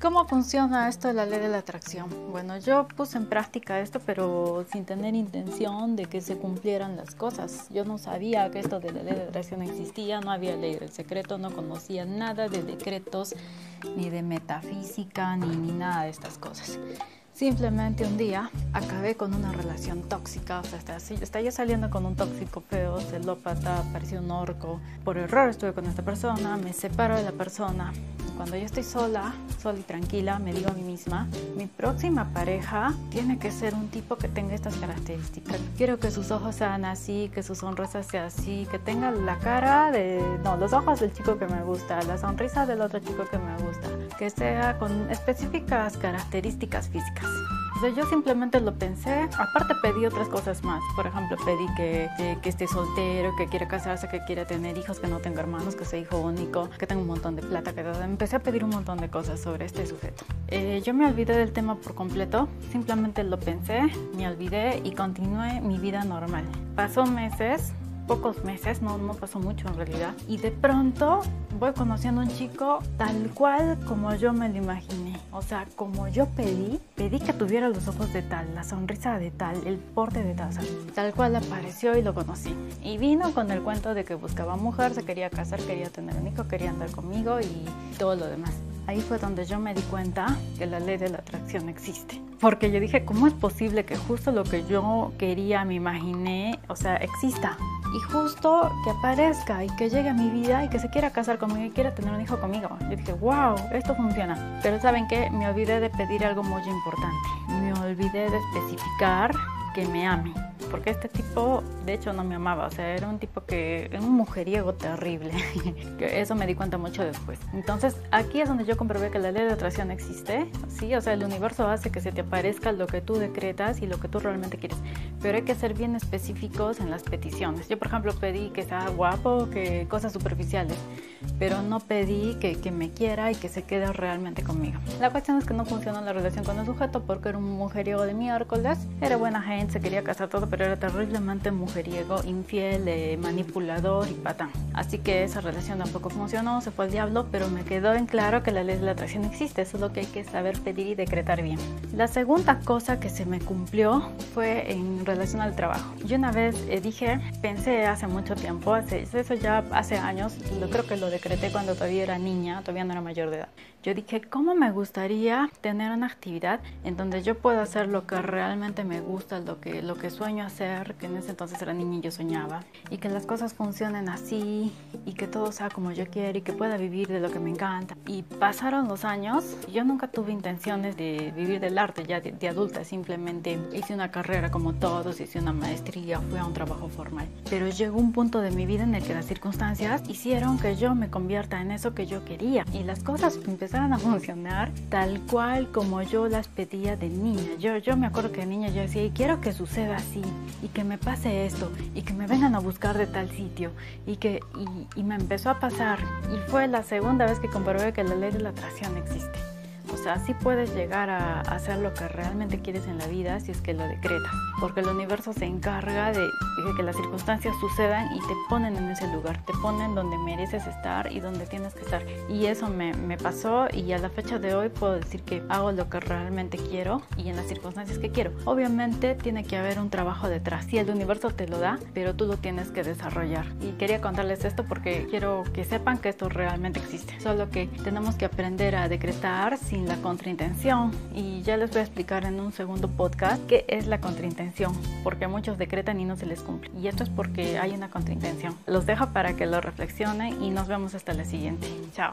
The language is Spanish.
¿Cómo funciona esto de la ley de la atracción? Bueno, yo puse en práctica esto, pero sin tener intención de que se cumplieran las cosas. Yo no sabía que esto de la ley de atracción existía, no había ley del secreto, no conocía nada de decretos, ni de metafísica, ni, ni nada de estas cosas. Simplemente un día acabé con una relación tóxica, o sea, estaba yo saliendo con un tóxico feo, celópata, parecía un orco. Por error estuve con esta persona, me separo de la persona, cuando yo estoy sola, sola y tranquila, me digo a mí misma, mi próxima pareja tiene que ser un tipo que tenga estas características. Quiero que sus ojos sean así, que su sonrisa sea así, que tenga la cara de, no, los ojos del chico que me gusta, la sonrisa del otro chico que me gusta, que sea con específicas características físicas yo simplemente lo pensé. Aparte pedí otras cosas más. Por ejemplo, pedí que, que, esté soltero, que quiera casarse, que quiera tener hijos, que no tenga hermanos, que sea hijo único, que tenga un montón de plata. Que empecé a pedir un montón de cosas sobre este sujeto. Eh, yo me olvidé del tema por completo. Simplemente lo pensé, me olvidé y continué mi vida normal. Pasó meses pocos meses, no, no pasó mucho en realidad, y de pronto voy conociendo a un chico tal cual como yo me lo imaginé. O sea, como yo pedí, pedí que tuviera los ojos de tal, la sonrisa de tal, el porte de tal. tal cual apareció y lo conocí. Y vino con el cuento de que buscaba mujer, se quería casar, quería tener un hijo, quería andar conmigo y todo lo demás. Ahí fue donde yo me di cuenta que la ley de la atracción existe. Porque yo dije, ¿cómo es posible que justo lo que yo quería, me imaginé, o sea, exista? Y justo que aparezca y que llegue a mi vida y que se quiera casar conmigo y quiera tener un hijo conmigo. Yo dije, wow, esto funciona. Pero ¿saben qué? Me olvidé de pedir algo muy importante. Me olvidé de especificar que me ame porque este tipo de hecho no me amaba, o sea, era un tipo que era un mujeriego terrible, que eso me di cuenta mucho después. Entonces, aquí es donde yo comprobé que la ley de atracción existe, sí, o sea, el universo hace que se te aparezca lo que tú decretas y lo que tú realmente quieres, pero hay que ser bien específicos en las peticiones. Yo, por ejemplo, pedí que sea guapo, que cosas superficiales, pero no pedí que, que me quiera y que se quede realmente conmigo. La cuestión es que no funcionó la relación con el sujeto porque era un mujeriego de miércoles, era buena gente, se quería casar todo, pero era terriblemente mujeriego, infiel, eh, manipulador y patán. Así que esa relación tampoco funcionó, se fue al diablo, pero me quedó en claro que la ley de la atracción existe, eso es lo que hay que saber pedir y decretar bien. La segunda cosa que se me cumplió fue en relación al trabajo. Yo una vez eh, dije, pensé hace mucho tiempo, hace, eso ya hace años, lo creo que lo decreté cuando todavía era niña, todavía no era mayor de edad. Yo dije, ¿cómo me gustaría tener una actividad en donde yo pueda hacer lo que realmente me gusta, lo que, lo que sueño que en ese entonces era niña y yo soñaba, y que las cosas funcionen así, y que todo sea como yo quiero, y que pueda vivir de lo que me encanta? Y pasaron los años, yo nunca tuve intenciones de vivir del arte ya de, adulta, simplemente hice una carrera como todos, hice una maestría, fui a un trabajo formal. Pero llegó un punto de mi vida en el que las circunstancias hicieron que yo me convierta en eso que yo quería, y las cosas empezaron empezaron a funcionar tal cual como yo las pedía de niña. Yo, yo me acuerdo que de niña yo decía, y quiero que suceda así, y que me pase esto, y que me vengan a buscar de tal sitio, y que y, y me empezó a pasar. Y fue la segunda vez que comprobé que la ley de la atracción existe. Sea, sí puedes llegar a hacer lo que realmente quieres en la vida si es que lo decretas, porque el universo se encarga de, que las circunstancias sucedan y te ponen en ese lugar, te ponen donde mereces estar y donde tienes que estar. Y eso me, me pasó y a la fecha de hoy puedo decir que hago lo que realmente quiero y en las circunstancias que quiero. Obviamente tiene que haber un trabajo detrás. Si el universo te lo da, pero tú lo tienes que desarrollar. Y quería contarles esto porque quiero que sepan que esto realmente existe. Solo que tenemos que aprender a decretar sin la contraintención. Y ya les voy a explicar en un segundo podcast qué es la contraintención, porque muchos decretan y no se les cumple. Y esto es porque hay una contraintención. Los dejo para que lo reflexionen y nos vemos hasta la siguiente. Chao.